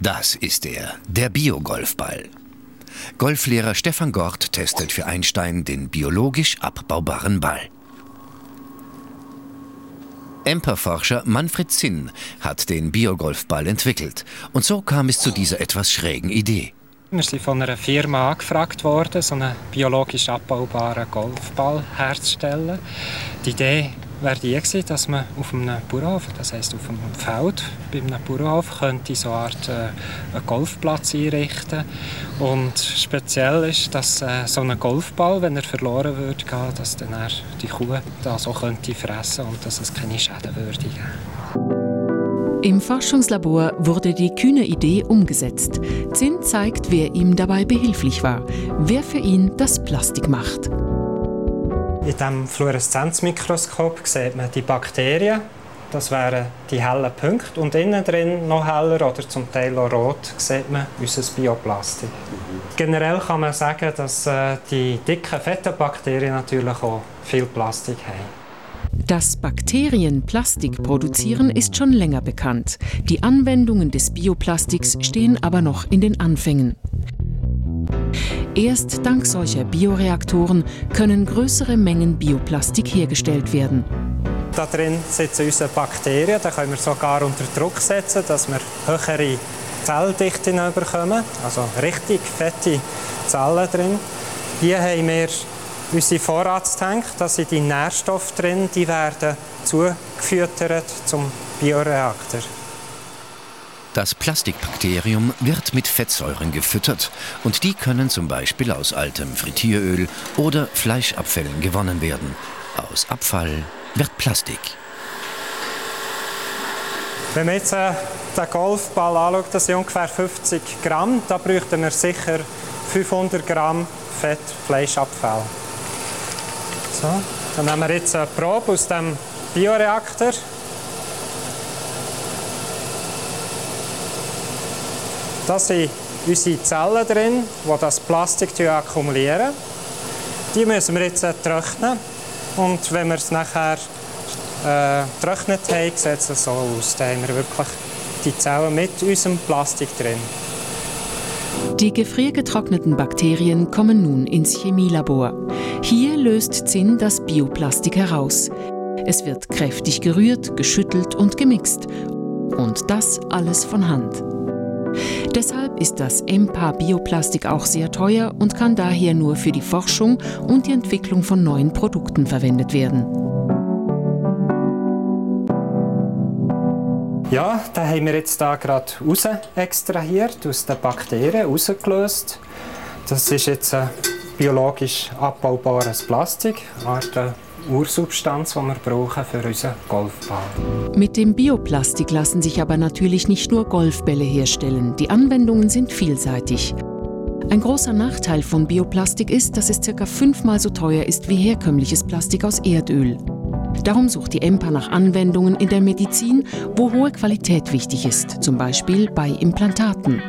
Das ist er, der Biogolfball. Golflehrer Stefan Gort testet für Einstein den biologisch abbaubaren Ball. Emper-Forscher Manfred Zinn hat den Biogolfball entwickelt. Und so kam es zu dieser etwas schrägen Idee. Wir sind von einer Firma angefragt worden, so einen biologisch abbaubaren Golfball herzustellen. Die Idee wäre die gewesen, dass man auf einem Bauernhof, das heißt auf einem Feld bei einem Bauernhof, könnte so eine Art äh, einen Golfplatz einrichten. Und speziell ist, dass äh, so ein Golfball, wenn er verloren würde gehen, dass dann die Kuh da so könnte fressen und dass es keine Schäden würde geben. Im Forschungslabor wurde die kühne Idee umgesetzt. Zinn zeigt, wer ihm dabei behilflich war, wer für ihn das Plastik macht. In diesem Fluoreszenzmikroskop sieht man die Bakterien. Das wären die hellen Punkte. Und innen drin noch heller oder zum Teil auch rot sieht man unser Bioplastik. Generell kann man sagen, dass äh, die dicken, fetten Bakterien natürlich auch viel Plastik haben. Dass Bakterien Plastik produzieren, ist schon länger bekannt. Die Anwendungen des Bioplastiks stehen aber noch in den Anfängen. Erst dank solcher Bioreaktoren können größere Mengen Bioplastik hergestellt werden. Da drin sitzen unsere Bakterien, da können wir sogar unter Druck setzen, dass wir höhere Zelldichten bekommen, also richtig fette Zellen drin. Hier haben wir unsere Vorratstank, da sind die Nährstoffe drin, die werden zugefüttert zum Bioreaktor. Das Plastikbakterium wird mit Fettsäuren gefüttert und die können zum Beispiel aus altem Frittieröl oder Fleischabfällen gewonnen werden. Aus Abfall wird Plastik. Wenn man jetzt äh, den Golfball anschaut, das sind ungefähr 50 Gramm, da bräuchten wir sicher 500 Gramm Fett, Fleischabfall. So, dann nehmen wir jetzt eine Probe aus dem Bioreaktor. Da sind unsere Zellen drin, die das Plastik akkumulieren. Die müssen wir jetzt trocknen. Und wenn wir es nachher äh, getrocknet haben, sieht es so aus. Da haben wir wirklich die Zellen mit unserem Plastik drin. Die gefriergetrockneten Bakterien kommen nun ins Chemielabor. Hier löst Zinn das Bioplastik heraus. Es wird kräftig gerührt, geschüttelt und gemixt. Und das alles von Hand. Deshalb ist das EMPA Bioplastik auch sehr teuer und kann daher nur für die Forschung und die Entwicklung von neuen Produkten verwendet werden. Ja, da haben wir jetzt da gerade raus extrahiert, aus den Bakterien rausgelöst. Das ist jetzt ein biologisch abbaubares Plastik, eine Ursubstanz, die wir brauchen für unseren Golfball. Mit dem Bioplastik lassen sich aber natürlich nicht nur Golfbälle herstellen. Die Anwendungen sind vielseitig. Ein großer Nachteil von Bioplastik ist, dass es circa fünfmal so teuer ist wie herkömmliches Plastik aus Erdöl. Darum sucht die EMPA nach Anwendungen in der Medizin, wo hohe Qualität wichtig ist, zum Beispiel bei Implantaten.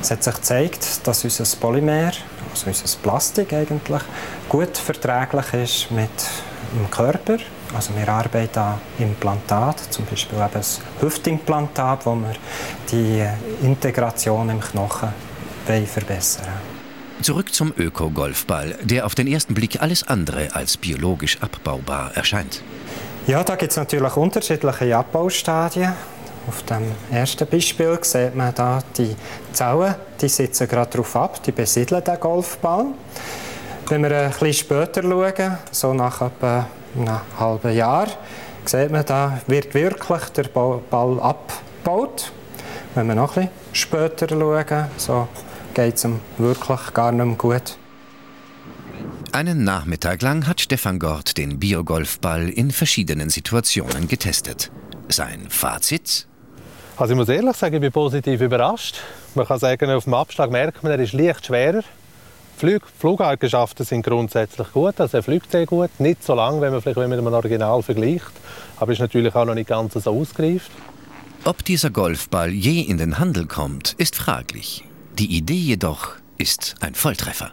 Es hat sich gezeigt, dass unser Polymer also unser Plastik eigentlich, gut verträglich ist mit dem Körper. Also wir arbeiten an Implantat, zum Beispiel eben das Hüftimplantat, wo wir die Integration im Knochen verbessern Zurück zum Öko-Golfball, der auf den ersten Blick alles andere als biologisch abbaubar erscheint. Ja, da gibt es natürlich unterschiedliche Abbaustadien. Auf dem ersten Beispiel sieht man da die Zellen, die sitzen gerade darauf ab, die besiedeln den Golfball. Wenn wir ein bisschen später schauen, so nach etwa einem halben Jahr, sieht man, da wird wirklich der Ball abgebaut. Wenn wir noch ein bisschen später schauen, so geht es ihm wirklich gar nicht mehr gut. Einen Nachmittag lang hat Stefan Gort den Biogolfball in verschiedenen Situationen getestet. Sein Fazit? Also ich muss ehrlich sagen, ich bin positiv überrascht. Man kann sagen, auf dem Abschlag merkt man, er ist leicht schwerer. Flug, Flugeigenschaften sind grundsätzlich gut, also er fliegt sehr gut. Nicht so lang, wenn man vielleicht mit einem Original vergleicht, aber ist natürlich auch noch nicht ganz so ausgereift. Ob dieser Golfball je in den Handel kommt, ist fraglich. Die Idee jedoch ist ein Volltreffer.